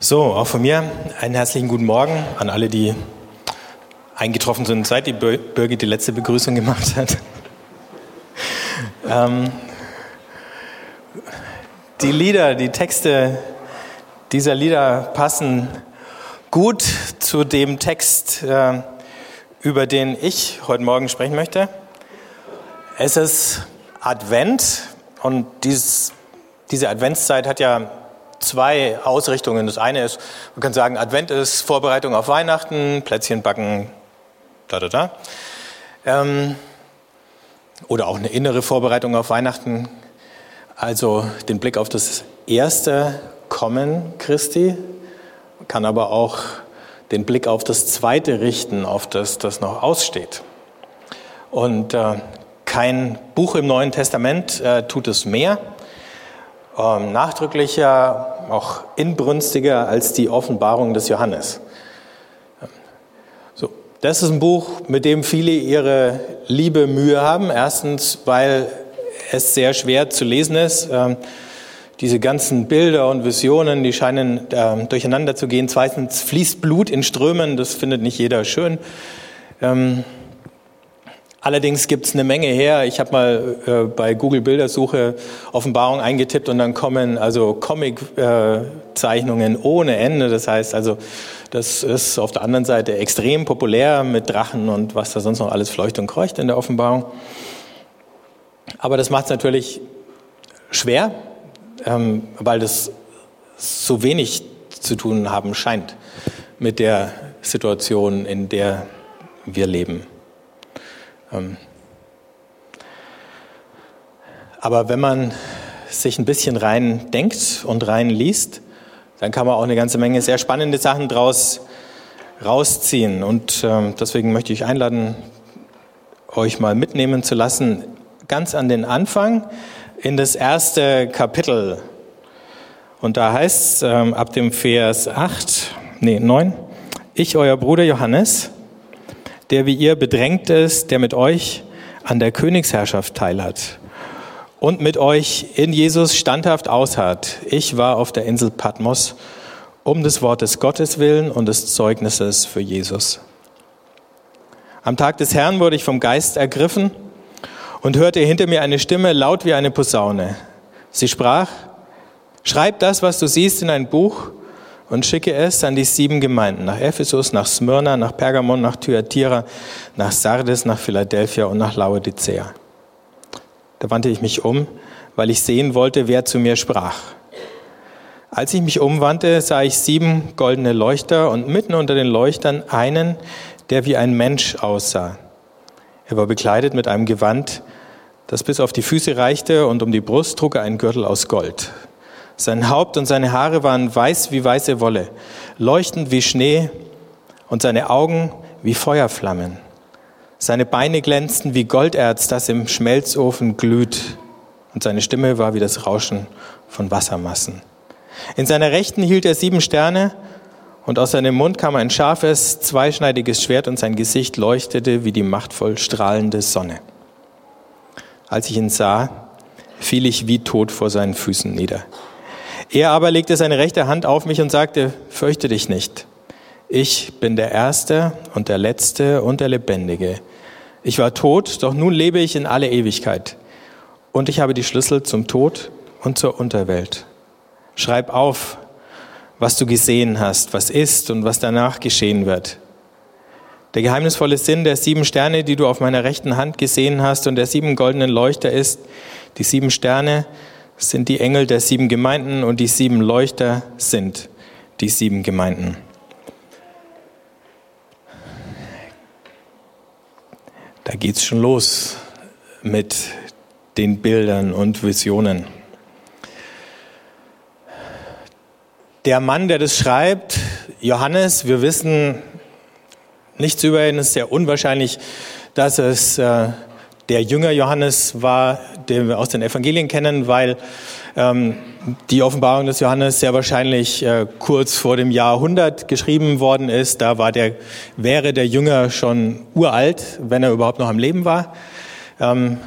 So, auch von mir einen herzlichen guten Morgen an alle, die eingetroffen sind, seit die Birgit die letzte Begrüßung gemacht hat. ähm, die Lieder, die Texte dieser Lieder passen gut zu dem Text, äh, über den ich heute Morgen sprechen möchte. Es ist Advent und dieses, diese Adventszeit hat ja zwei Ausrichtungen. Das eine ist, man kann sagen, Advent ist Vorbereitung auf Weihnachten, Plätzchen backen, da, da, da. Ähm, oder auch eine innere Vorbereitung auf Weihnachten, also den Blick auf das erste Kommen Christi, kann aber auch den Blick auf das zweite richten, auf das, das noch aussteht. Und äh, kein Buch im Neuen Testament äh, tut es mehr, ähm, nachdrücklicher, auch inbrünstiger als die Offenbarung des Johannes. So, das ist ein Buch, mit dem viele ihre Liebe Mühe haben. Erstens, weil es sehr schwer zu lesen ist. Ähm, diese ganzen Bilder und Visionen, die scheinen äh, durcheinander zu gehen. Zweitens fließt Blut in Strömen, das findet nicht jeder schön. Ähm, allerdings gibt es eine Menge her. Ich habe mal äh, bei Google Bildersuche Offenbarung eingetippt und dann kommen also Comic-Zeichnungen äh, ohne Ende. Das heißt also, das ist auf der anderen Seite extrem populär mit Drachen und was da sonst noch alles fleucht und kreucht in der Offenbarung. Aber das macht es natürlich schwer ähm, weil das so wenig zu tun haben scheint mit der Situation, in der wir leben. Ähm, aber wenn man sich ein bisschen rein denkt und rein liest, dann kann man auch eine ganze Menge sehr spannende Sachen daraus rausziehen. Und ähm, deswegen möchte ich einladen, euch mal mitnehmen zu lassen, ganz an den Anfang in das erste Kapitel. Und da heißt es ähm, ab dem Vers 8, nee, 9, ich, euer Bruder Johannes, der wie ihr bedrängt ist, der mit euch an der Königsherrschaft teilhat und mit euch in Jesus standhaft ausharrt. Ich war auf der Insel Patmos um des Wortes Gottes willen und des Zeugnisses für Jesus. Am Tag des Herrn wurde ich vom Geist ergriffen und hörte hinter mir eine Stimme laut wie eine Posaune. Sie sprach, schreib das, was du siehst, in ein Buch und schicke es an die sieben Gemeinden, nach Ephesus, nach Smyrna, nach Pergamon, nach Thyatira, nach Sardes, nach Philadelphia und nach Laodicea. Da wandte ich mich um, weil ich sehen wollte, wer zu mir sprach. Als ich mich umwandte, sah ich sieben goldene Leuchter und mitten unter den Leuchtern einen, der wie ein Mensch aussah. Er war bekleidet mit einem Gewand, das bis auf die Füße reichte, und um die Brust trug er einen Gürtel aus Gold. Sein Haupt und seine Haare waren weiß wie weiße Wolle, leuchtend wie Schnee, und seine Augen wie Feuerflammen. Seine Beine glänzten wie Golderz, das im Schmelzofen glüht, und seine Stimme war wie das Rauschen von Wassermassen. In seiner Rechten hielt er sieben Sterne, und aus seinem Mund kam ein scharfes, zweischneidiges Schwert und sein Gesicht leuchtete wie die machtvoll strahlende Sonne. Als ich ihn sah, fiel ich wie tot vor seinen Füßen nieder. Er aber legte seine rechte Hand auf mich und sagte, fürchte dich nicht. Ich bin der Erste und der Letzte und der Lebendige. Ich war tot, doch nun lebe ich in alle Ewigkeit. Und ich habe die Schlüssel zum Tod und zur Unterwelt. Schreib auf, was du gesehen hast, was ist und was danach geschehen wird. Der geheimnisvolle Sinn der sieben Sterne, die du auf meiner rechten Hand gesehen hast und der sieben goldenen Leuchter ist, die sieben Sterne sind die Engel der sieben Gemeinden und die sieben Leuchter sind die sieben Gemeinden. Da geht's schon los mit den Bildern und Visionen. Der Mann, der das schreibt, Johannes, wir wissen nichts über ihn, es ist sehr unwahrscheinlich, dass es äh, der Jünger Johannes war, den wir aus den Evangelien kennen, weil ähm, die Offenbarung des Johannes sehr wahrscheinlich äh, kurz vor dem Jahr 100 geschrieben worden ist. Da war der, wäre der Jünger schon uralt, wenn er überhaupt noch am Leben war. Ähm,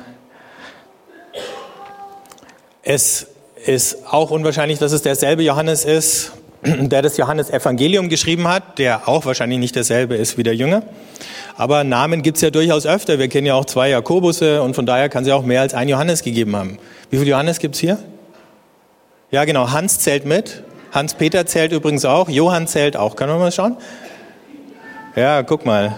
es ist auch unwahrscheinlich, dass es derselbe Johannes ist, der das Johannes-Evangelium geschrieben hat, der auch wahrscheinlich nicht derselbe ist wie der Jünger. Aber Namen gibt's ja durchaus öfter. Wir kennen ja auch zwei Jakobusse und von daher kann es ja auch mehr als ein Johannes gegeben haben. Wie viele Johannes gibt's hier? Ja, genau. Hans zählt mit. Hans-Peter zählt übrigens auch. Johann zählt auch. Können wir mal schauen? Ja, guck mal.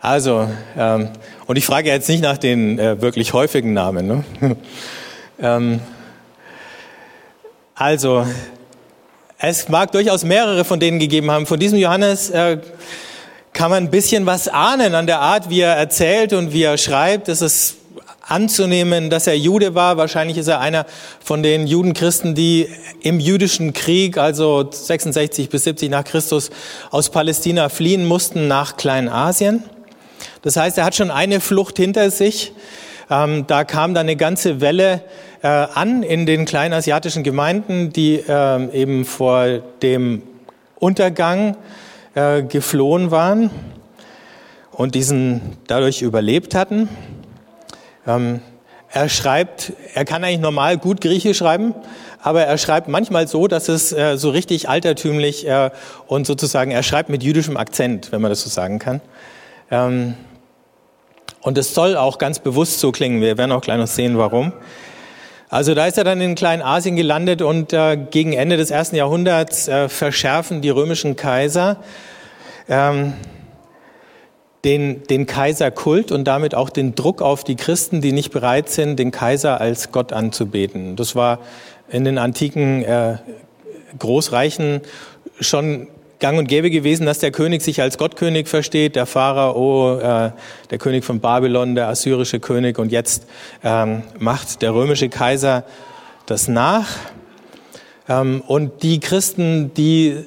Also, ähm, und ich frage jetzt nicht nach den äh, wirklich häufigen Namen. Ne? ähm, also, es mag durchaus mehrere von denen gegeben haben. Von diesem Johannes äh, kann man ein bisschen was ahnen an der Art, wie er erzählt und wie er schreibt. Es ist anzunehmen, dass er Jude war. Wahrscheinlich ist er einer von den Judenchristen, die im jüdischen Krieg, also 66 bis 70 nach Christus, aus Palästina fliehen mussten nach Kleinasien. Das heißt, er hat schon eine Flucht hinter sich. Ähm, da kam dann eine ganze Welle äh, an in den kleinasiatischen Gemeinden, die äh, eben vor dem Untergang äh, geflohen waren und diesen dadurch überlebt hatten. Ähm, er schreibt, er kann eigentlich normal gut Griechisch schreiben, aber er schreibt manchmal so, dass es äh, so richtig altertümlich äh, und sozusagen, er schreibt mit jüdischem Akzent, wenn man das so sagen kann. Ähm, und es soll auch ganz bewusst so klingen. Wir werden auch gleich noch sehen, warum. Also da ist er dann in Kleinasien gelandet und äh, gegen Ende des ersten Jahrhunderts äh, verschärfen die römischen Kaiser ähm, den, den Kaiserkult und damit auch den Druck auf die Christen, die nicht bereit sind, den Kaiser als Gott anzubeten. Das war in den antiken äh, Großreichen schon gang und gäbe gewesen, dass der König sich als Gottkönig versteht, der Pharao, äh, der König von Babylon, der assyrische König und jetzt ähm, macht der römische Kaiser das nach. Ähm, und die Christen, die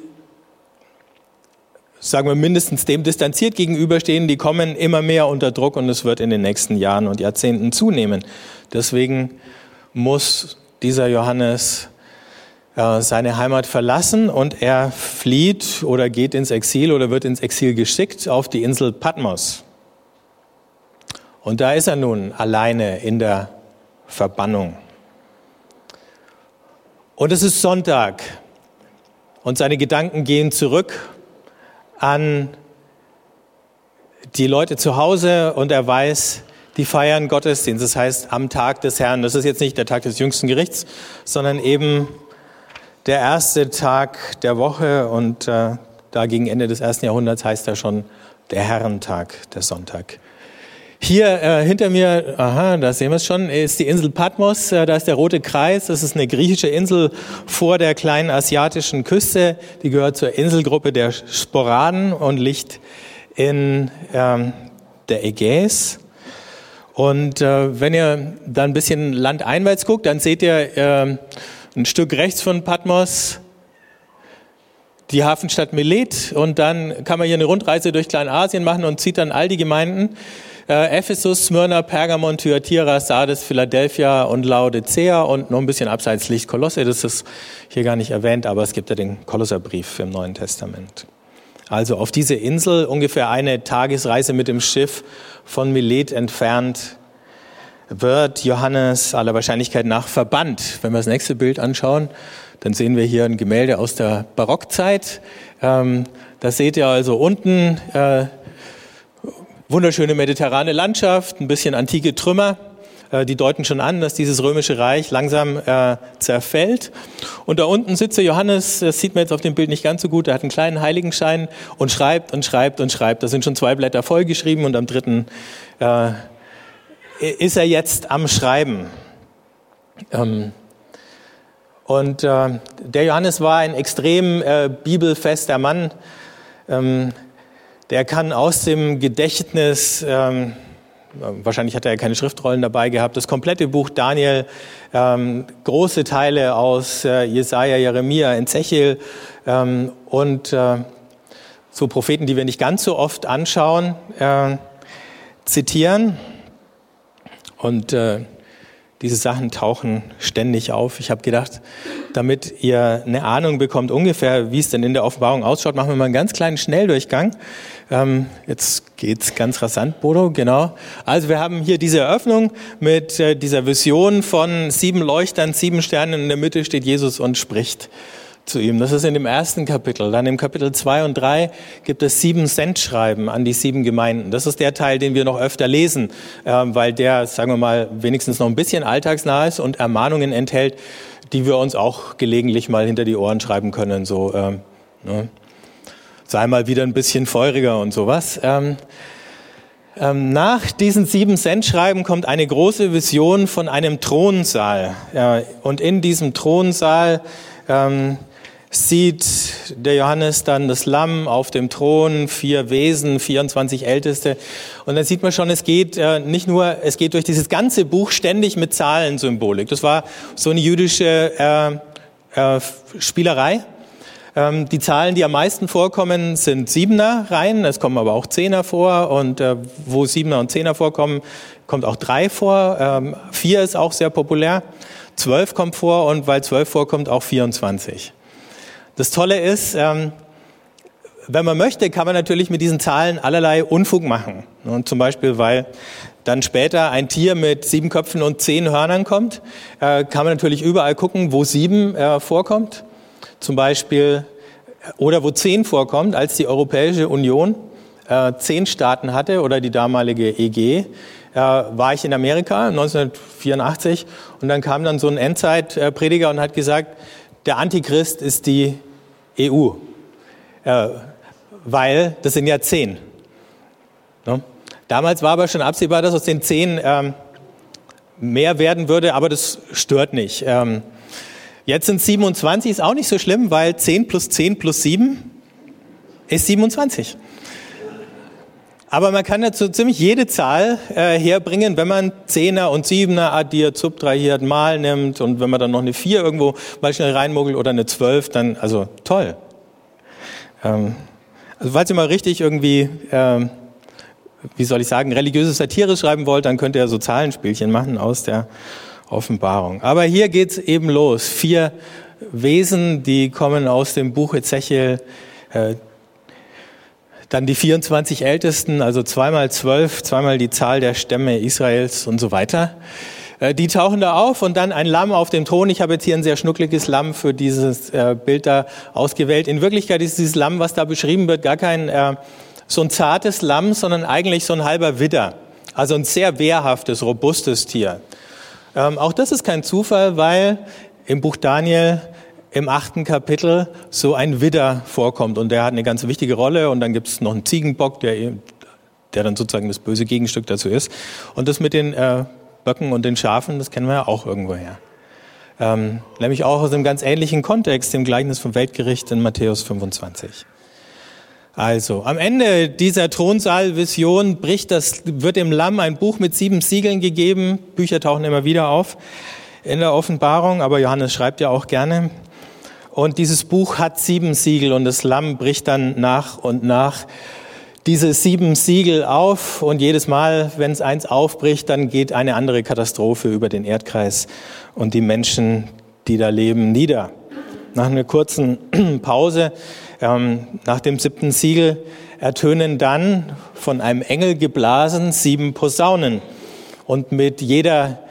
sagen wir mindestens dem distanziert gegenüberstehen, die kommen immer mehr unter Druck und es wird in den nächsten Jahren und Jahrzehnten zunehmen. Deswegen muss dieser Johannes seine Heimat verlassen und er flieht oder geht ins Exil oder wird ins Exil geschickt auf die Insel Patmos. Und da ist er nun alleine in der Verbannung. Und es ist Sonntag und seine Gedanken gehen zurück an die Leute zu Hause und er weiß, die feiern Gottesdienst. Das heißt, am Tag des Herrn. Das ist jetzt nicht der Tag des jüngsten Gerichts, sondern eben der erste Tag der Woche und äh, da gegen Ende des ersten Jahrhunderts heißt er schon der Herrentag, der Sonntag. Hier äh, hinter mir, aha, da sehen wir es schon, ist die Insel Patmos. Äh, da ist der rote Kreis. Das ist eine griechische Insel vor der kleinen asiatischen Küste. Die gehört zur Inselgruppe der Sporaden und liegt in ähm, der Ägäis. Und äh, wenn ihr da ein bisschen landeinwärts guckt, dann seht ihr äh, ein Stück rechts von Patmos die Hafenstadt Milet und dann kann man hier eine Rundreise durch Kleinasien machen und zieht dann all die Gemeinden äh, Ephesus, Smyrna, Pergamon, Thyatira, Sardes, Philadelphia und Laodicea und noch ein bisschen abseits Licht Kolosse. Das ist hier gar nicht erwähnt, aber es gibt ja den Kolosserbrief im Neuen Testament. Also auf diese Insel, ungefähr eine Tagesreise mit dem Schiff von Milet entfernt, wird Johannes aller Wahrscheinlichkeit nach verbannt. Wenn wir das nächste Bild anschauen, dann sehen wir hier ein Gemälde aus der Barockzeit. Ähm, das seht ihr also unten äh, wunderschöne mediterrane Landschaft, ein bisschen antike Trümmer, äh, die deuten schon an, dass dieses römische Reich langsam äh, zerfällt. Und da unten sitzt der Johannes, das sieht man jetzt auf dem Bild nicht ganz so gut, er hat einen kleinen Heiligenschein und schreibt und schreibt und schreibt. Da sind schon zwei Blätter vollgeschrieben und am dritten äh, ist er jetzt am Schreiben. Ähm, und äh, der Johannes war ein extrem äh, bibelfester Mann. Ähm, der kann aus dem Gedächtnis, ähm, wahrscheinlich hat er ja keine Schriftrollen dabei gehabt, das komplette Buch Daniel, große Teile aus äh, Jesaja, Jeremia, Ezechiel und so Propheten, die wir nicht ganz so oft anschauen, zitieren. Und äh, diese Sachen tauchen ständig auf. Ich habe gedacht, damit ihr eine Ahnung bekommt ungefähr, wie es denn in der Offenbarung ausschaut, machen wir mal einen ganz kleinen Schnelldurchgang. Ähm, jetzt geht's ganz rasant, Bodo, genau. Also wir haben hier diese Eröffnung mit äh, dieser Vision von sieben Leuchtern, sieben Sternen. In der Mitte steht Jesus und spricht zu ihm. Das ist in dem ersten Kapitel. Dann im Kapitel 2 und 3 gibt es sieben Sendschreiben an die sieben Gemeinden. Das ist der Teil, den wir noch öfter lesen, ähm, weil der, sagen wir mal, wenigstens noch ein bisschen alltagsnah ist und Ermahnungen enthält, die wir uns auch gelegentlich mal hinter die Ohren schreiben können. So, ähm, ne? sei mal wieder ein bisschen feuriger und sowas. Ähm, ähm, nach diesen sieben Sendschreiben kommt eine große Vision von einem Thronsaal. Ja, und in diesem Thronsaal ähm, sieht der Johannes dann das Lamm auf dem Thron, vier Wesen, 24 Älteste. Und dann sieht man schon, es geht äh, nicht nur, es geht durch dieses ganze Buch ständig mit Zahlensymbolik. Das war so eine jüdische äh, äh, Spielerei. Ähm, die Zahlen, die am meisten vorkommen, sind Siebener Reihen. Es kommen aber auch Zehner vor. Und äh, wo Siebener und Zehner vorkommen, kommt auch drei vor. Ähm, vier ist auch sehr populär. Zwölf kommt vor und weil zwölf vorkommt, auch 24. Das Tolle ist, ähm, wenn man möchte, kann man natürlich mit diesen Zahlen allerlei Unfug machen. Und zum Beispiel, weil dann später ein Tier mit sieben Köpfen und zehn Hörnern kommt, äh, kann man natürlich überall gucken, wo sieben äh, vorkommt. Zum Beispiel, oder wo zehn vorkommt, als die Europäische Union äh, zehn Staaten hatte oder die damalige EG, war ich in Amerika 1984 und dann kam dann so ein Endzeitprediger und hat gesagt, der Antichrist ist die EU, äh, weil das sind ja zehn. Ne? Damals war aber schon absehbar, dass aus den zehn ähm, mehr werden würde, aber das stört nicht. Ähm, jetzt sind 27, ist auch nicht so schlimm, weil 10 plus 10 plus 7 ist 27. Aber man kann dazu ziemlich jede Zahl äh, herbringen, wenn man Zehner und Siebener addiert, subtrahiert, mal nimmt und wenn man dann noch eine Vier irgendwo mal schnell reinmuggelt oder eine Zwölf, dann, also toll. Ähm, also falls ihr mal richtig irgendwie, ähm, wie soll ich sagen, religiöse Satire schreiben wollt, dann könnt ihr so Zahlenspielchen machen aus der Offenbarung. Aber hier geht's eben los. Vier Wesen, die kommen aus dem Buch Ezechiel, äh, dann die 24 Ältesten, also zweimal zwölf, zweimal die Zahl der Stämme Israels und so weiter. Äh, die tauchen da auf und dann ein Lamm auf dem Thron. Ich habe jetzt hier ein sehr schnuckliges Lamm für dieses äh, Bild da ausgewählt. In Wirklichkeit ist dieses Lamm, was da beschrieben wird, gar kein äh, so ein zartes Lamm, sondern eigentlich so ein halber Widder. Also ein sehr wehrhaftes, robustes Tier. Ähm, auch das ist kein Zufall, weil im Buch Daniel im achten Kapitel so ein Widder vorkommt und der hat eine ganz wichtige Rolle und dann gibt es noch einen Ziegenbock, der, der dann sozusagen das böse Gegenstück dazu ist. Und das mit den äh, Böcken und den Schafen, das kennen wir ja auch irgendwoher. Ähm, nämlich auch aus einem ganz ähnlichen Kontext, dem Gleichnis vom Weltgericht in Matthäus 25. Also, am Ende dieser Thronsaalvision bricht das, wird dem Lamm ein Buch mit sieben Siegeln gegeben. Bücher tauchen immer wieder auf in der Offenbarung, aber Johannes schreibt ja auch gerne. Und dieses Buch hat sieben Siegel und das Lamm bricht dann nach und nach diese sieben Siegel auf und jedes Mal, wenn es eins aufbricht, dann geht eine andere Katastrophe über den Erdkreis und die Menschen, die da leben, nieder. Nach einer kurzen Pause, ähm, nach dem siebten Siegel, ertönen dann von einem Engel geblasen sieben Posaunen. Und mit jeder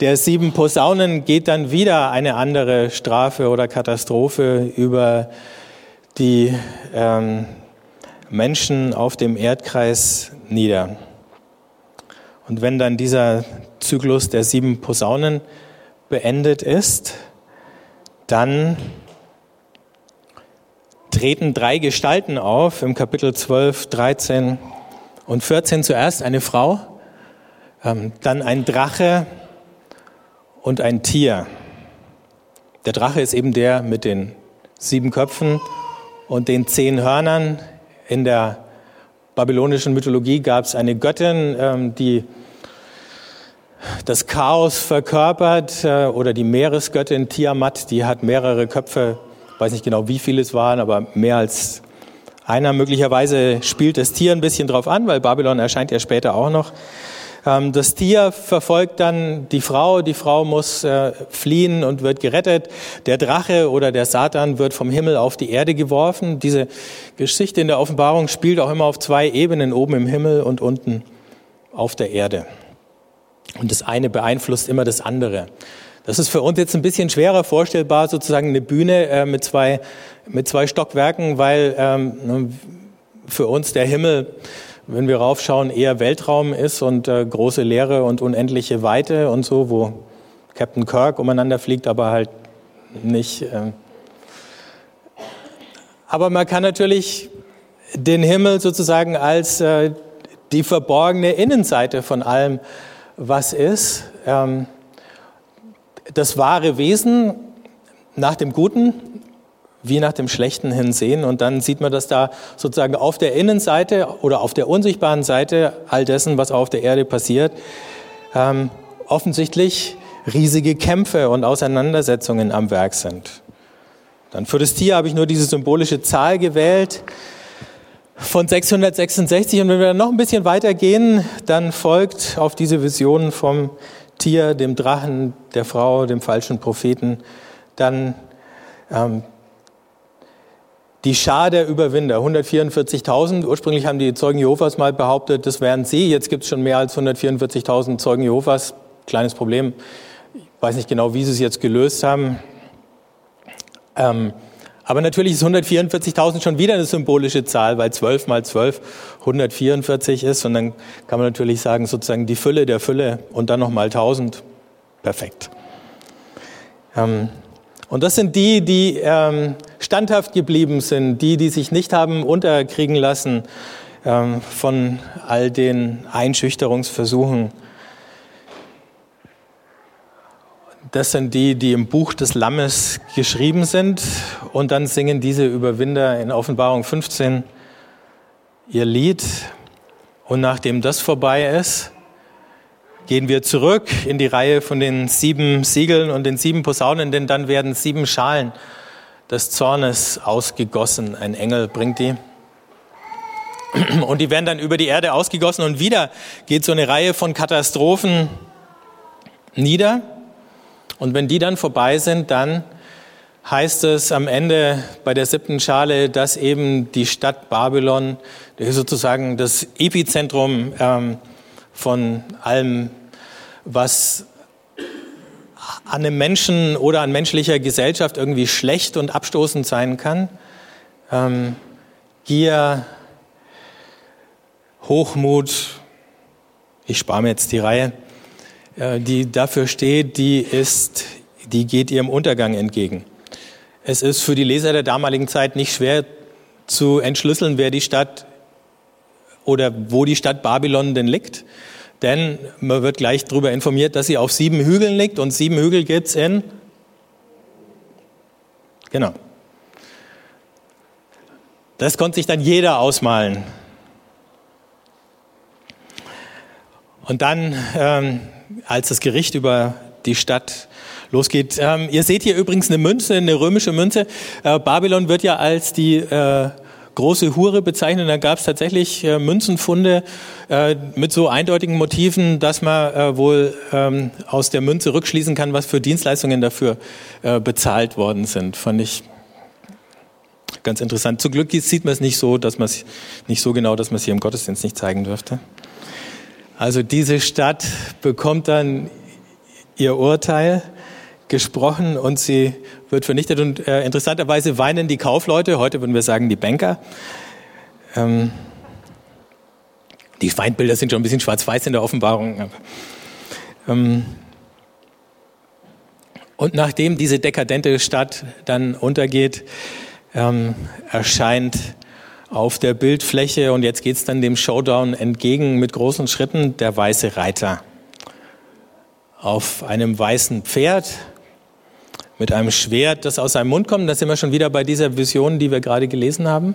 der sieben Posaunen geht dann wieder eine andere Strafe oder Katastrophe über die ähm, Menschen auf dem Erdkreis nieder. Und wenn dann dieser Zyklus der sieben Posaunen beendet ist, dann treten drei Gestalten auf im Kapitel 12, 13 und 14. Zuerst eine Frau, ähm, dann ein Drache, und ein Tier. Der Drache ist eben der mit den sieben Köpfen und den zehn Hörnern. In der babylonischen Mythologie gab es eine Göttin, ähm, die das Chaos verkörpert, äh, oder die Meeresgöttin Tiamat, die hat mehrere Köpfe, weiß nicht genau, wie viele es waren, aber mehr als einer. Möglicherweise spielt das Tier ein bisschen drauf an, weil Babylon erscheint ja später auch noch. Ähm, das Tier verfolgt dann die Frau, die Frau muss äh, fliehen und wird gerettet. Der Drache oder der Satan wird vom Himmel auf die Erde geworfen. Diese Geschichte in der Offenbarung spielt auch immer auf zwei Ebenen, oben im Himmel und unten auf der Erde. Und das eine beeinflusst immer das andere. Das ist für uns jetzt ein bisschen schwerer vorstellbar, sozusagen eine Bühne äh, mit, zwei, mit zwei Stockwerken, weil ähm, ne, für uns der Himmel, wenn wir raufschauen, eher Weltraum ist und äh, große Leere und unendliche Weite und so, wo Captain Kirk umeinander fliegt, aber halt nicht. Äh. Aber man kann natürlich den Himmel sozusagen als äh, die verborgene Innenseite von allem, was ist. Ähm, das wahre Wesen nach dem Guten wie nach dem Schlechten hin sehen. Und dann sieht man, dass da sozusagen auf der Innenseite oder auf der unsichtbaren Seite all dessen, was auf der Erde passiert, ähm, offensichtlich riesige Kämpfe und Auseinandersetzungen am Werk sind. Dann für das Tier habe ich nur diese symbolische Zahl gewählt von 666. Und wenn wir dann noch ein bisschen weiter gehen, dann folgt auf diese Vision vom Tier, dem Drachen, der Frau, dem falschen Propheten, dann ähm, die Schar der Überwinder, 144.000. Ursprünglich haben die Zeugen Jehovas mal behauptet, das wären sie. Jetzt gibt es schon mehr als 144.000 Zeugen Jehovas. Kleines Problem. Ich weiß nicht genau, wie sie es jetzt gelöst haben. Ähm, aber natürlich ist 144.000 schon wieder eine symbolische Zahl, weil 12 mal 12 144 ist. Und dann kann man natürlich sagen, sozusagen die Fülle der Fülle und dann nochmal 1000. Perfekt. Ähm, und das sind die, die ähm, standhaft geblieben sind, die, die sich nicht haben unterkriegen lassen ähm, von all den Einschüchterungsversuchen Das sind die, die im Buch des Lammes geschrieben sind. Und dann singen diese Überwinder in Offenbarung 15 ihr Lied. Und nachdem das vorbei ist, gehen wir zurück in die Reihe von den sieben Siegeln und den sieben Posaunen, denn dann werden sieben Schalen des Zornes ausgegossen. Ein Engel bringt die. Und die werden dann über die Erde ausgegossen und wieder geht so eine Reihe von Katastrophen nieder. Und wenn die dann vorbei sind, dann heißt es am Ende bei der siebten Schale, dass eben die Stadt Babylon sozusagen das Epizentrum ähm, von allem, was an einem Menschen oder an menschlicher Gesellschaft irgendwie schlecht und abstoßend sein kann. Ähm, Gier, Hochmut, ich spare mir jetzt die Reihe, äh, die dafür steht, die ist, die geht ihrem Untergang entgegen. Es ist für die Leser der damaligen Zeit nicht schwer zu entschlüsseln, wer die Stadt oder wo die Stadt Babylon denn liegt. Denn man wird gleich darüber informiert, dass sie auf sieben Hügeln liegt und sieben Hügel gibt's in. Genau. Das konnte sich dann jeder ausmalen. Und dann ähm, als das Gericht über die Stadt losgeht. Ähm, ihr seht hier übrigens eine Münze, eine römische Münze. Äh, Babylon wird ja als die äh, große Hure bezeichnet. Da gab es tatsächlich äh, Münzenfunde äh, mit so eindeutigen Motiven, dass man äh, wohl ähm, aus der Münze rückschließen kann, was für Dienstleistungen dafür äh, bezahlt worden sind. Fand ich ganz interessant. Zum Glück sieht man es nicht so, dass man es nicht so genau, dass man es hier im Gottesdienst nicht zeigen dürfte. Also diese Stadt bekommt dann ihr Urteil gesprochen und sie wird vernichtet. Und äh, interessanterweise weinen die Kaufleute, heute würden wir sagen die Banker. Ähm, die Feindbilder sind schon ein bisschen schwarz-weiß in der Offenbarung. Ähm, und nachdem diese dekadente Stadt dann untergeht, ähm, erscheint auf der Bildfläche und jetzt geht es dann dem Showdown entgegen mit großen Schritten der weiße Reiter. Auf einem weißen Pferd mit einem Schwert, das aus seinem Mund kommt. Da sind wir schon wieder bei dieser Vision, die wir gerade gelesen haben.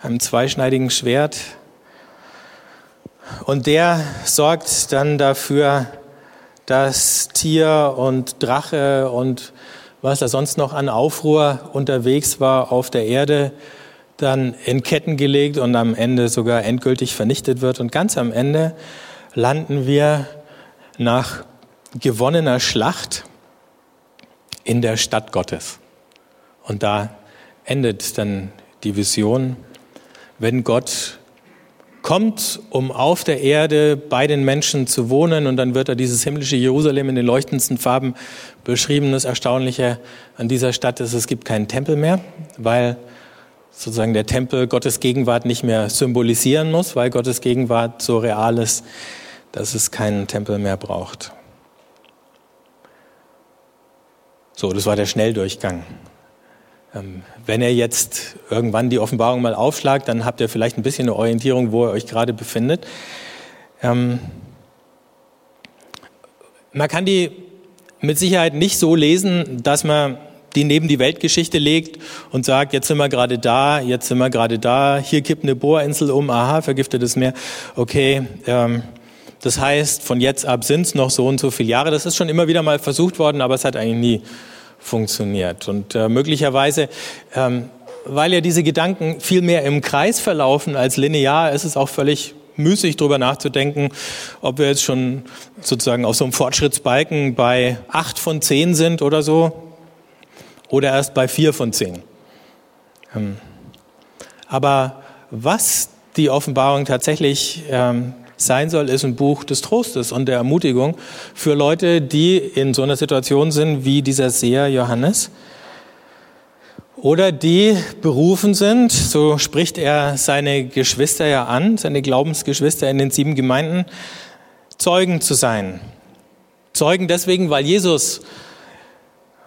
Einem zweischneidigen Schwert. Und der sorgt dann dafür, dass Tier und Drache und was da sonst noch an Aufruhr unterwegs war auf der Erde, dann in Ketten gelegt und am Ende sogar endgültig vernichtet wird. Und ganz am Ende landen wir nach gewonnener Schlacht in der Stadt Gottes. Und da endet dann die Vision, wenn Gott kommt, um auf der Erde bei den Menschen zu wohnen. Und dann wird da dieses himmlische Jerusalem in den leuchtendsten Farben beschrieben. Das Erstaunliche an dieser Stadt ist, es gibt keinen Tempel mehr, weil sozusagen der Tempel Gottes Gegenwart nicht mehr symbolisieren muss, weil Gottes Gegenwart so real ist, dass es keinen Tempel mehr braucht. So, das war der Schnelldurchgang. Ähm, wenn ihr jetzt irgendwann die Offenbarung mal aufschlagt, dann habt ihr vielleicht ein bisschen eine Orientierung, wo ihr euch gerade befindet. Ähm, man kann die mit Sicherheit nicht so lesen, dass man die neben die Weltgeschichte legt und sagt, jetzt sind wir gerade da, jetzt sind wir gerade da, hier kippt eine Bohrinsel um, aha, vergiftetes Meer, okay. Ähm, das heißt, von jetzt ab sind es noch so und so viele Jahre. Das ist schon immer wieder mal versucht worden, aber es hat eigentlich nie funktioniert. Und äh, möglicherweise, ähm, weil ja diese Gedanken viel mehr im Kreis verlaufen als linear, ist es auch völlig müßig darüber nachzudenken, ob wir jetzt schon sozusagen auf so einem Fortschrittsbalken bei acht von zehn sind oder so oder erst bei vier von zehn. Ähm, aber was die Offenbarung tatsächlich ähm, sein soll, ist ein Buch des Trostes und der Ermutigung für Leute, die in so einer Situation sind wie dieser Seher Johannes oder die berufen sind, so spricht er seine Geschwister ja an, seine Glaubensgeschwister in den sieben Gemeinden, Zeugen zu sein. Zeugen deswegen, weil Jesus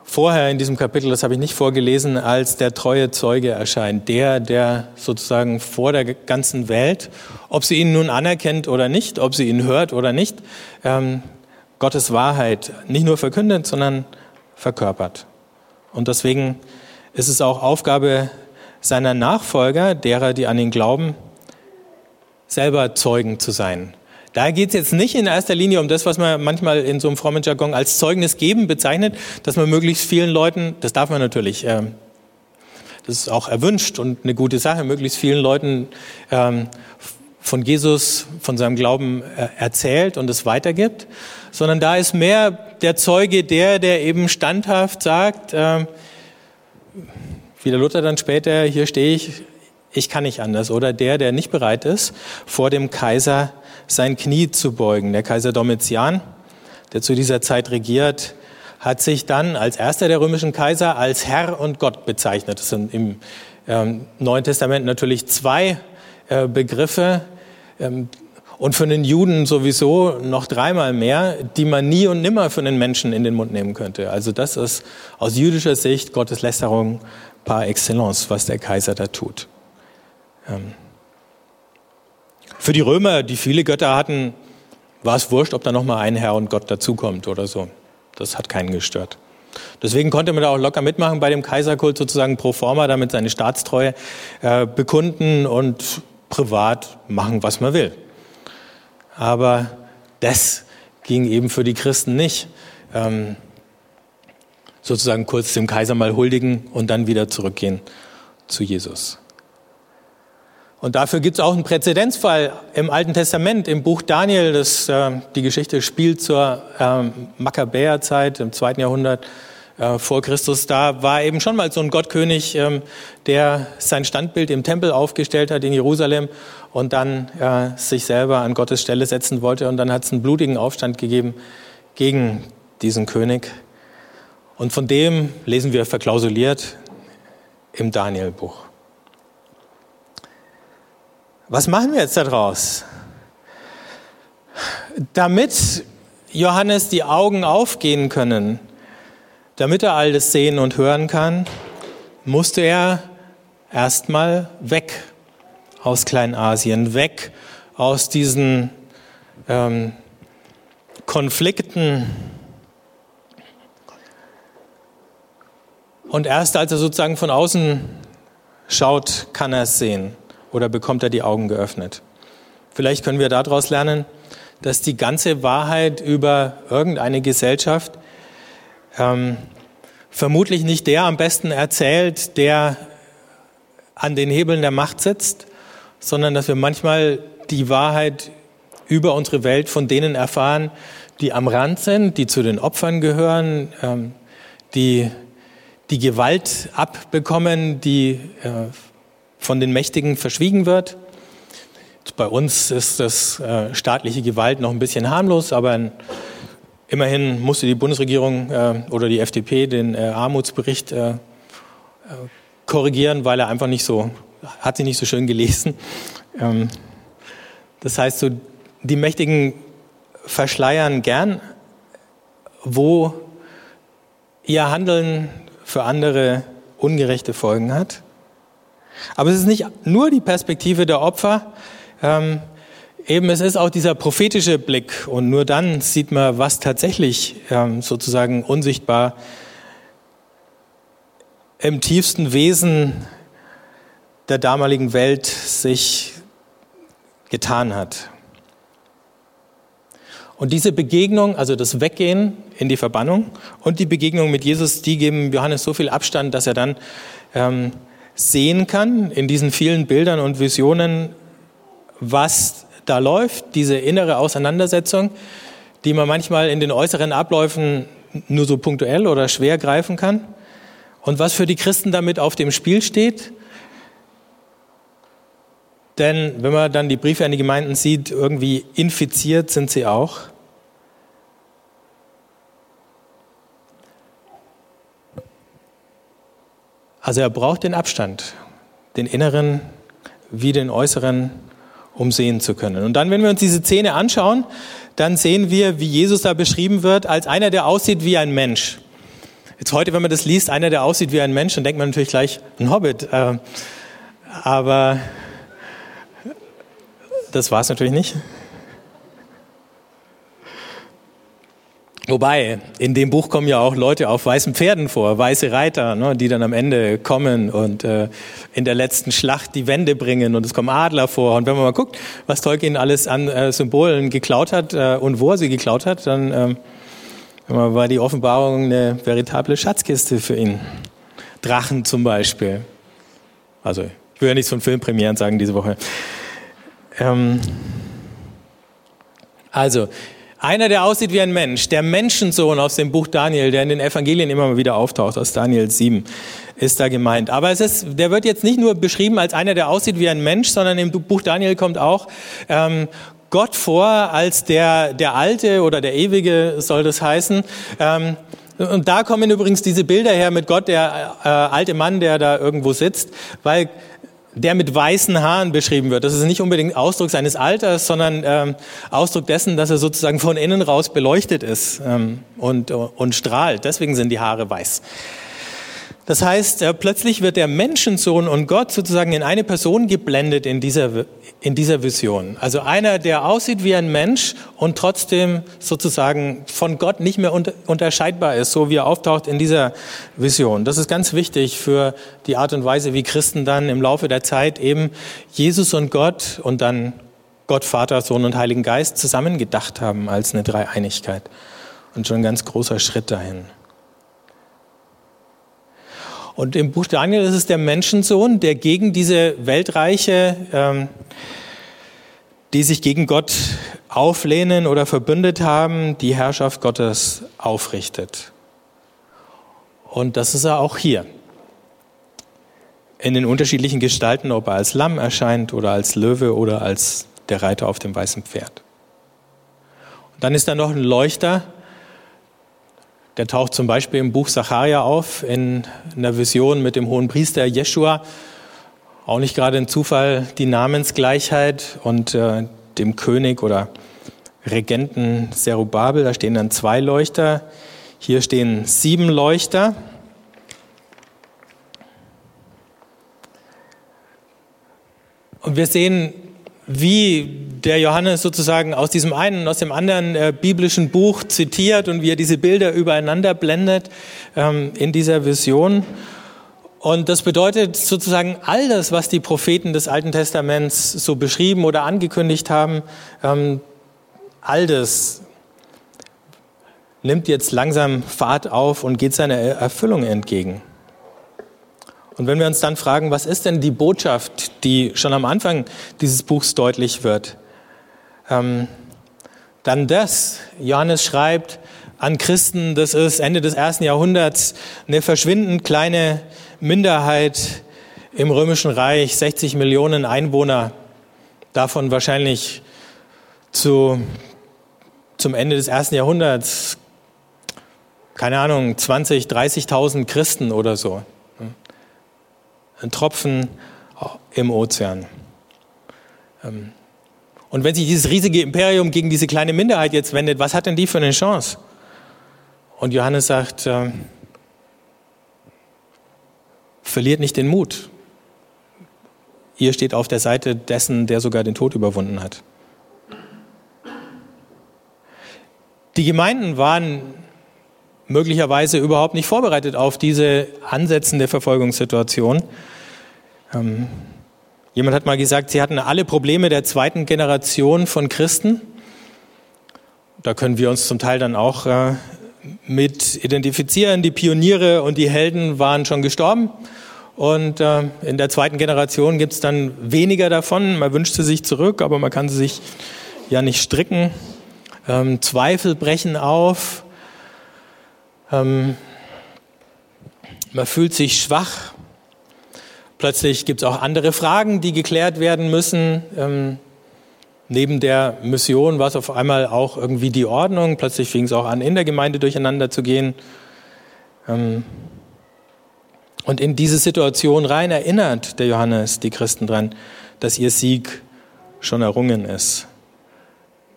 vorher in diesem Kapitel, das habe ich nicht vorgelesen, als der treue Zeuge erscheint. Der, der sozusagen vor der ganzen Welt, ob sie ihn nun anerkennt oder nicht, ob sie ihn hört oder nicht, ähm, Gottes Wahrheit nicht nur verkündet, sondern verkörpert. Und deswegen ist es auch Aufgabe seiner Nachfolger, derer, die an ihn glauben, selber Zeugen zu sein. Da geht es jetzt nicht in erster Linie um das, was man manchmal in so einem frommen Jargon als Zeugnis geben bezeichnet, dass man möglichst vielen Leuten, das darf man natürlich, ähm, das ist auch erwünscht und eine gute Sache, möglichst vielen Leuten ähm, von Jesus, von seinem Glauben äh, erzählt und es weitergibt, sondern da ist mehr der Zeuge der, der eben standhaft sagt, äh, wie der Luther dann später, hier stehe ich, ich kann nicht anders, oder der, der nicht bereit ist, vor dem Kaiser sein Knie zu beugen. Der Kaiser Domitian, der zu dieser Zeit regiert, hat sich dann als erster der römischen Kaiser als Herr und Gott bezeichnet. Das sind im ähm, Neuen Testament natürlich zwei äh, Begriffe ähm, und für den Juden sowieso noch dreimal mehr, die man nie und nimmer für einen Menschen in den Mund nehmen könnte. Also das ist aus jüdischer Sicht Gotteslästerung par excellence, was der Kaiser da tut. Ähm, für die Römer, die viele Götter hatten, war es wurscht, ob da noch mal ein Herr und Gott dazukommt oder so. Das hat keinen gestört. Deswegen konnte man da auch locker mitmachen bei dem Kaiserkult sozusagen pro forma, damit seine Staatstreue äh, bekunden und privat machen, was man will. Aber das ging eben für die Christen nicht. Ähm, sozusagen kurz dem Kaiser mal huldigen und dann wieder zurückgehen zu Jesus. Und dafür gibt es auch einen Präzedenzfall im Alten Testament, im Buch Daniel. Das, äh, die Geschichte spielt zur äh, Makkabäerzeit im zweiten Jahrhundert äh, vor Christus. Da war eben schon mal so ein Gottkönig, ähm, der sein Standbild im Tempel aufgestellt hat in Jerusalem und dann äh, sich selber an Gottes Stelle setzen wollte. Und dann hat es einen blutigen Aufstand gegeben gegen diesen König. Und von dem lesen wir verklausuliert im Daniel-Buch. Was machen wir jetzt daraus? Damit Johannes die Augen aufgehen können, damit er alles sehen und hören kann, musste er erstmal weg aus Kleinasien, weg aus diesen ähm, Konflikten. Und erst als er sozusagen von außen schaut, kann er es sehen oder bekommt er die Augen geöffnet? Vielleicht können wir daraus lernen, dass die ganze Wahrheit über irgendeine Gesellschaft ähm, vermutlich nicht der am besten erzählt, der an den Hebeln der Macht sitzt, sondern dass wir manchmal die Wahrheit über unsere Welt von denen erfahren, die am Rand sind, die zu den Opfern gehören, ähm, die die Gewalt abbekommen, die äh, von den Mächtigen verschwiegen wird, bei uns ist das äh, staatliche Gewalt noch ein bisschen harmlos, aber in, immerhin musste die Bundesregierung äh, oder die FDP den äh, Armutsbericht korrigieren, weil er einfach nicht so, hat sie nicht so schön gelesen. Ähm, das heißt, so, die Mächtigen verschleiern gern, wo ihr Handeln für andere ungerechte Folgen hat. Aber es ist nicht nur die Perspektive der Opfer, ähm, eben es ist auch dieser prophetische Blick und nur dann sieht man, was tatsächlich ähm, sozusagen unsichtbar im tiefsten Wesen der damaligen Welt sich getan hat. Und diese Begegnung, also das Weggehen in die Verbannung und die Begegnung mit Jesus, die geben Johannes so viel Abstand, dass er dann ähm, sehen kann in diesen vielen Bildern und Visionen, was da läuft, diese innere Auseinandersetzung, die man manchmal in den äußeren Abläufen nur so punktuell oder schwer greifen kann. Und was für die Christen damit auf dem Spiel steht. Denn wenn man dann die Briefe an die Gemeinden sieht, irgendwie infiziert sind sie auch. Also er braucht den Abstand, den inneren wie den äußeren um sehen zu können. Und dann, wenn wir uns diese Szene anschauen, dann sehen wir, wie Jesus da beschrieben wird, als einer, der aussieht wie ein Mensch. Jetzt heute, wenn man das liest, einer, der aussieht wie ein Mensch, dann denkt man natürlich gleich, ein Hobbit. Äh, aber das war es natürlich nicht. Wobei, in dem Buch kommen ja auch Leute auf weißen Pferden vor, weiße Reiter, ne, die dann am Ende kommen und äh, in der letzten Schlacht die Wände bringen und es kommen Adler vor. Und wenn man mal guckt, was Tolkien alles an äh, Symbolen geklaut hat äh, und wo er sie geklaut hat, dann ähm, war die Offenbarung eine veritable Schatzkiste für ihn. Drachen zum Beispiel. Also, ich will ja nichts von Filmpremieren sagen diese Woche. Ähm, also, einer, der aussieht wie ein Mensch, der Menschensohn aus dem Buch Daniel, der in den Evangelien immer mal wieder auftaucht, aus Daniel 7, ist da gemeint. Aber es ist, der wird jetzt nicht nur beschrieben als einer, der aussieht wie ein Mensch, sondern im Buch Daniel kommt auch ähm, Gott vor als der, der Alte oder der Ewige, soll das heißen. Ähm, und da kommen übrigens diese Bilder her mit Gott, der äh, alte Mann, der da irgendwo sitzt, weil der mit weißen Haaren beschrieben wird. Das ist nicht unbedingt Ausdruck seines Alters, sondern ähm, Ausdruck dessen, dass er sozusagen von innen raus beleuchtet ist ähm, und, und strahlt. Deswegen sind die Haare weiß. Das heißt, äh, plötzlich wird der Menschensohn und Gott sozusagen in eine Person geblendet in dieser, in dieser Vision. Also einer, der aussieht wie ein Mensch und trotzdem sozusagen von Gott nicht mehr unter, unterscheidbar ist, so wie er auftaucht in dieser Vision. Das ist ganz wichtig für die Art und Weise, wie Christen dann im Laufe der Zeit eben Jesus und Gott und dann Gott, Vater, Sohn und Heiligen Geist zusammengedacht haben als eine Dreieinigkeit. Und schon ein ganz großer Schritt dahin. Und im Buch Daniel ist es der Menschensohn, der gegen diese Weltreiche, ähm, die sich gegen Gott auflehnen oder verbündet haben, die Herrschaft Gottes aufrichtet. Und das ist er auch hier. In den unterschiedlichen Gestalten, ob er als Lamm erscheint oder als Löwe oder als der Reiter auf dem weißen Pferd. Und dann ist da noch ein Leuchter, der taucht zum Beispiel im Buch Sacharja auf, in einer Vision mit dem hohen Priester Jeschua. Auch nicht gerade ein Zufall die Namensgleichheit und äh, dem König oder Regenten Zerubabel. Da stehen dann zwei Leuchter. Hier stehen sieben Leuchter. Und wir sehen wie der Johannes sozusagen aus diesem einen und aus dem anderen äh, biblischen Buch zitiert und wie er diese Bilder übereinander blendet ähm, in dieser Vision. Und das bedeutet sozusagen all das, was die Propheten des Alten Testaments so beschrieben oder angekündigt haben, ähm, all das nimmt jetzt langsam Fahrt auf und geht seiner Erfüllung entgegen. Und wenn wir uns dann fragen, was ist denn die Botschaft, die schon am Anfang dieses Buchs deutlich wird, ähm, dann das. Johannes schreibt an Christen, das ist Ende des ersten Jahrhunderts eine verschwindend kleine Minderheit im Römischen Reich, 60 Millionen Einwohner davon wahrscheinlich zu, zum Ende des ersten Jahrhunderts, keine Ahnung, 20, 30.000 Christen oder so. Ein Tropfen im Ozean. Ähm, und wenn sich dieses riesige Imperium gegen diese kleine Minderheit jetzt wendet, was hat denn die für eine Chance? Und Johannes sagt, äh, verliert nicht den Mut. Ihr steht auf der Seite dessen, der sogar den Tod überwunden hat. Die Gemeinden waren möglicherweise überhaupt nicht vorbereitet auf diese ansetzende Verfolgungssituation. Ähm, jemand hat mal gesagt, sie hatten alle Probleme der zweiten Generation von Christen. Da können wir uns zum Teil dann auch äh, mit identifizieren. Die Pioniere und die Helden waren schon gestorben. Und äh, in der zweiten Generation gibt es dann weniger davon. Man wünscht sie sich zurück, aber man kann sie sich ja nicht stricken. Ähm, Zweifel brechen auf. Ähm, man fühlt sich schwach. Plötzlich gibt es auch andere Fragen, die geklärt werden müssen. Ähm, neben der Mission war es auf einmal auch irgendwie die Ordnung. Plötzlich fing es auch an, in der Gemeinde durcheinander zu gehen. Ähm, und in diese Situation rein erinnert der Johannes die Christen dran, dass ihr Sieg schon errungen ist.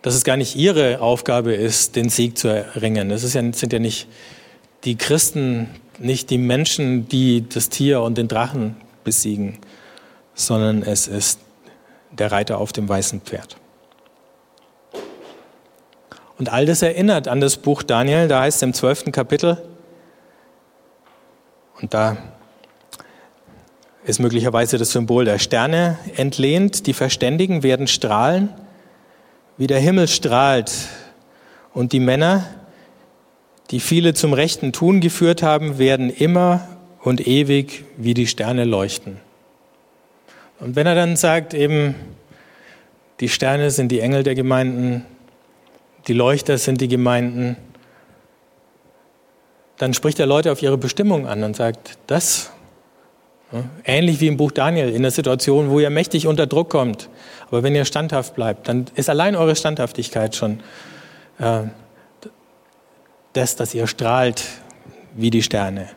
Dass es gar nicht ihre Aufgabe ist, den Sieg zu erringen. Das ja, sind ja nicht die Christen, nicht die Menschen, die das Tier und den Drachen besiegen, sondern es ist der Reiter auf dem weißen Pferd. Und all das erinnert an das Buch Daniel, da heißt es im zwölften Kapitel, und da ist möglicherweise das Symbol der Sterne entlehnt. Die Verständigen werden strahlen, wie der Himmel strahlt. Und die Männer, die viele zum rechten Tun geführt haben, werden immer und ewig wie die Sterne leuchten. Und wenn er dann sagt, eben, die Sterne sind die Engel der Gemeinden, die Leuchter sind die Gemeinden, dann spricht er Leute auf ihre Bestimmung an und sagt, das Ähnlich wie im Buch Daniel, in der Situation, wo ihr mächtig unter Druck kommt. Aber wenn ihr standhaft bleibt, dann ist allein eure Standhaftigkeit schon äh, das, dass ihr strahlt wie die Sterne.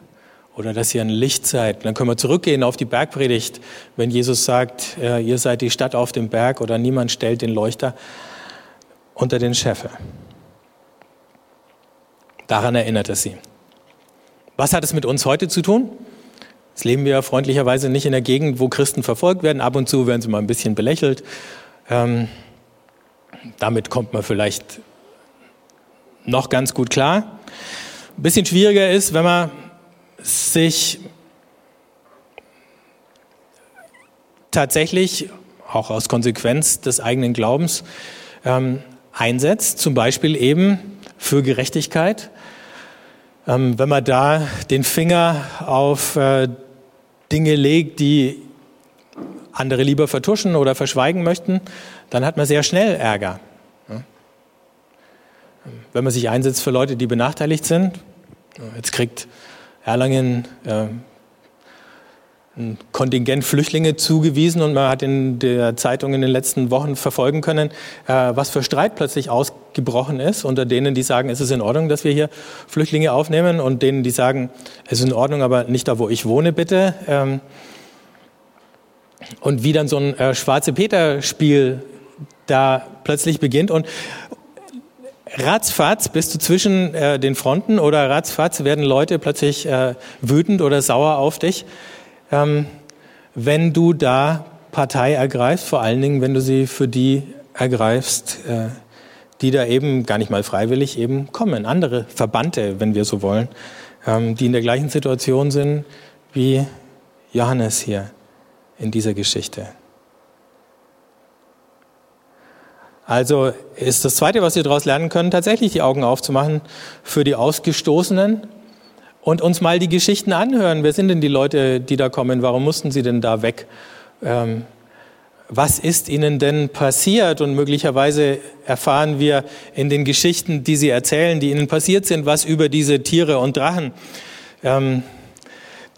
Oder dass ihr ein Licht seid. Dann können wir zurückgehen auf die Bergpredigt, wenn Jesus sagt, äh, ihr seid die Stadt auf dem Berg oder niemand stellt den Leuchter unter den Scheffel. Daran erinnert es sie. Was hat es mit uns heute zu tun? Jetzt leben wir freundlicherweise nicht in der Gegend, wo Christen verfolgt werden. Ab und zu werden sie mal ein bisschen belächelt. Ähm, damit kommt man vielleicht noch ganz gut klar. Ein bisschen schwieriger ist, wenn man sich tatsächlich, auch aus Konsequenz des eigenen Glaubens, ähm, einsetzt, zum Beispiel eben für Gerechtigkeit. Ähm, wenn man da den Finger auf äh, Dinge legt, die andere lieber vertuschen oder verschweigen möchten, dann hat man sehr schnell Ärger. Wenn man sich einsetzt für Leute, die benachteiligt sind, jetzt kriegt Erlangen äh, ein Kontingent Flüchtlinge zugewiesen und man hat in der Zeitung in den letzten Wochen verfolgen können, äh, was für Streit plötzlich ausgebrochen ist unter denen, die sagen, es ist in Ordnung, dass wir hier Flüchtlinge aufnehmen und denen, die sagen, es ist in Ordnung, aber nicht da, wo ich wohne, bitte. Ähm, und wie dann so ein äh, schwarze Peter-Spiel da plötzlich beginnt und ratzfatz bist du zwischen äh, den Fronten oder ratzfatz werden Leute plötzlich wütend oder sauer auf dich ähm, wenn du da Partei ergreifst, vor allen Dingen, wenn du sie für die ergreifst, äh, die da eben gar nicht mal freiwillig eben kommen. Andere Verbannte, wenn wir so wollen, ähm, die in der gleichen Situation sind wie Johannes hier in dieser Geschichte. Also ist das Zweite, was wir daraus lernen können, tatsächlich die Augen aufzumachen für die Ausgestoßenen und uns mal die Geschichten anhören. Wer sind denn die Leute, die da kommen? Warum mussten sie denn da weg? Ähm, was ist ihnen denn passiert? Und möglicherweise erfahren wir in den Geschichten, die sie erzählen, die ihnen passiert sind, was über diese Tiere und Drachen, ähm,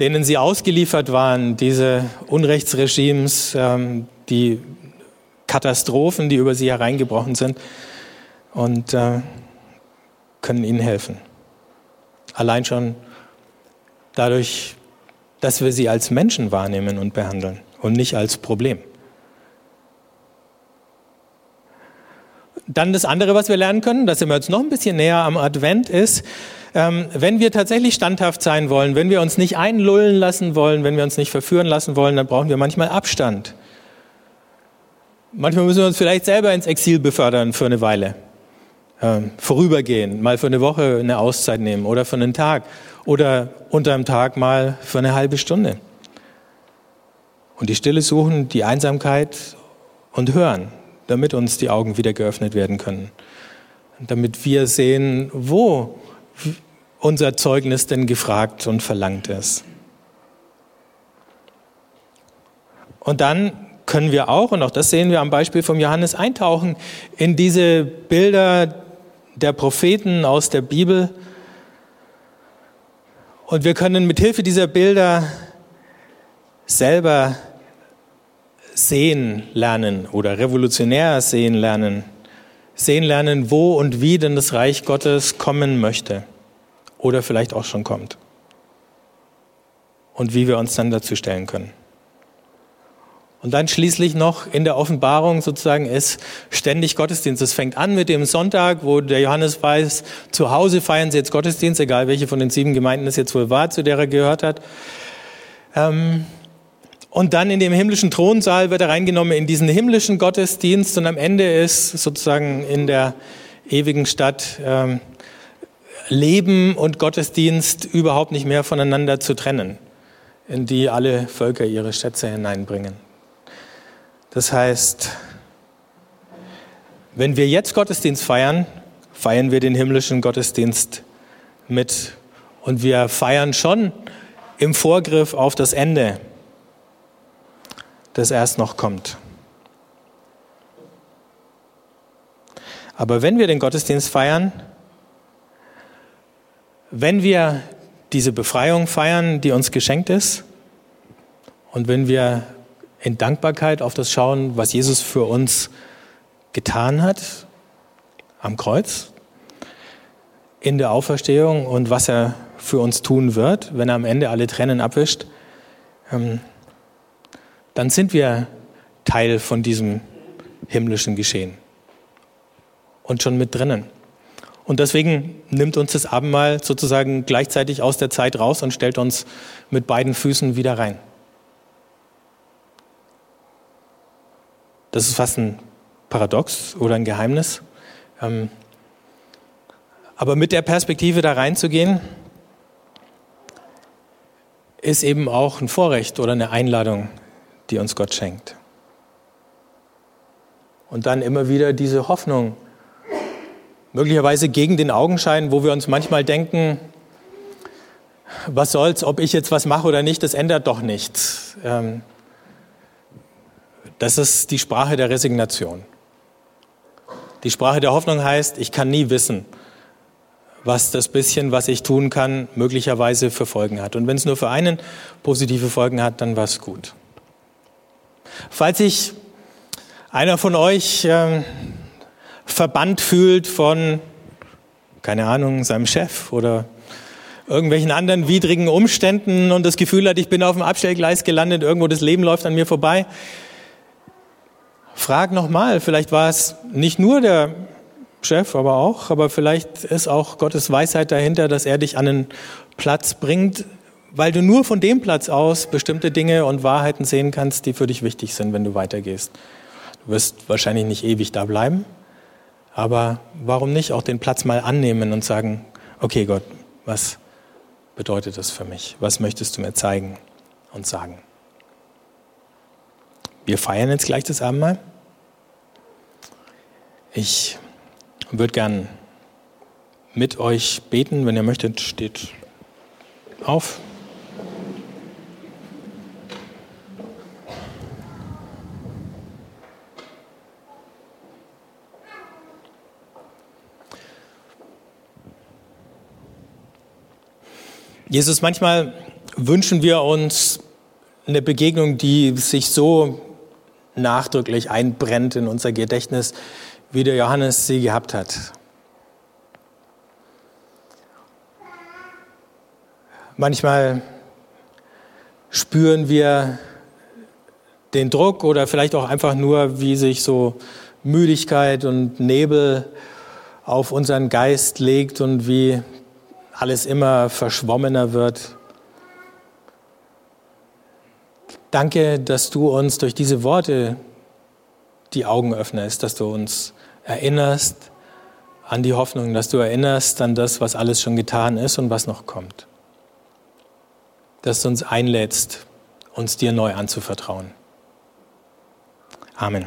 denen sie ausgeliefert waren, diese Unrechtsregimes, ähm, die Katastrophen, die über sie hereingebrochen sind und äh, können ihnen helfen. Allein schon dadurch, dass wir sie als Menschen wahrnehmen und behandeln und nicht als Problem. Dann das andere, was wir lernen können, da sind wir jetzt noch ein bisschen näher am Advent, ist, ähm, wenn wir tatsächlich standhaft sein wollen, wenn wir uns nicht einlullen lassen wollen, wenn wir uns nicht verführen lassen wollen, dann brauchen wir manchmal Abstand. Manchmal müssen wir uns vielleicht selber ins Exil befördern für eine Weile. Ähm, vorübergehen, mal für eine Woche eine Auszeit nehmen oder für einen Tag oder unter einem Tag mal für eine halbe Stunde. Und die Stille suchen, die Einsamkeit und hören, damit uns die Augen wieder geöffnet werden können. Damit wir sehen, wo unser Zeugnis denn gefragt und verlangt ist. Und dann können wir auch, und auch das sehen wir am Beispiel von Johannes, eintauchen in diese Bilder der Propheten aus der Bibel. Und wir können mit Hilfe dieser Bilder selber sehen lernen oder revolutionär sehen lernen. Sehen lernen, wo und wie denn das Reich Gottes kommen möchte oder vielleicht auch schon kommt. Und wie wir uns dann dazu stellen können. Und dann schließlich noch in der Offenbarung sozusagen ist ständig Gottesdienst. Es fängt an mit dem Sonntag, wo der Johannes weiß, zu Hause feiern sie jetzt Gottesdienst, egal welche von den sieben Gemeinden es jetzt wohl war, zu der er gehört hat. Ähm, und dann in dem himmlischen Thronsaal wird er reingenommen in diesen himmlischen Gottesdienst und am Ende ist sozusagen in der ewigen Stadt ähm, Leben und Gottesdienst überhaupt nicht mehr voneinander zu trennen, in die alle Völker ihre Schätze hineinbringen. Das heißt, wenn wir jetzt Gottesdienst feiern, feiern wir den himmlischen Gottesdienst mit. Und wir feiern schon im Vorgriff auf das Ende, das erst noch kommt. Aber wenn wir den Gottesdienst feiern, wenn wir diese Befreiung feiern, die uns geschenkt ist, und wenn wir in Dankbarkeit auf das schauen, was Jesus für uns getan hat am Kreuz, in der Auferstehung und was er für uns tun wird, wenn er am Ende alle Tränen abwischt, ähm, dann sind wir Teil von diesem himmlischen Geschehen und schon mit drinnen. Und deswegen nimmt uns das Abendmahl sozusagen gleichzeitig aus der Zeit raus und stellt uns mit beiden Füßen wieder rein. Das ist fast ein Paradox oder ein Geheimnis. Ähm, aber mit der Perspektive da reinzugehen, ist eben auch ein Vorrecht oder eine Einladung, die uns Gott schenkt. Und dann immer wieder diese Hoffnung möglicherweise gegen den Augenschein, wo wir uns manchmal denken, was soll's, ob ich jetzt was mache oder nicht, das ändert doch nichts. Ähm, das ist die Sprache der Resignation. Die Sprache der Hoffnung heißt, ich kann nie wissen, was das bisschen, was ich tun kann, möglicherweise für Folgen hat. Und wenn es nur für einen positive Folgen hat, dann war es gut. Falls sich einer von euch äh, verbannt fühlt von, keine Ahnung, seinem Chef oder irgendwelchen anderen widrigen Umständen und das Gefühl hat, ich bin auf dem Abstellgleis gelandet, irgendwo das Leben läuft an mir vorbei. Frag nochmal, vielleicht war es nicht nur der Chef, aber auch, aber vielleicht ist auch Gottes Weisheit dahinter, dass er dich an einen Platz bringt, weil du nur von dem Platz aus bestimmte Dinge und Wahrheiten sehen kannst, die für dich wichtig sind, wenn du weitergehst. Du wirst wahrscheinlich nicht ewig da bleiben, aber warum nicht auch den Platz mal annehmen und sagen, okay Gott, was bedeutet das für mich? Was möchtest du mir zeigen und sagen? Wir feiern jetzt gleich das Abendmahl. Ich würde gern mit euch beten. Wenn ihr möchtet, steht auf. Jesus, manchmal wünschen wir uns eine Begegnung, die sich so nachdrücklich einbrennt in unser Gedächtnis, wie der Johannes sie gehabt hat. Manchmal spüren wir den Druck oder vielleicht auch einfach nur, wie sich so Müdigkeit und Nebel auf unseren Geist legt und wie alles immer verschwommener wird. Danke, dass du uns durch diese Worte die Augen öffnest, dass du uns erinnerst an die Hoffnung, dass du erinnerst an das, was alles schon getan ist und was noch kommt. Dass du uns einlädst, uns dir neu anzuvertrauen. Amen.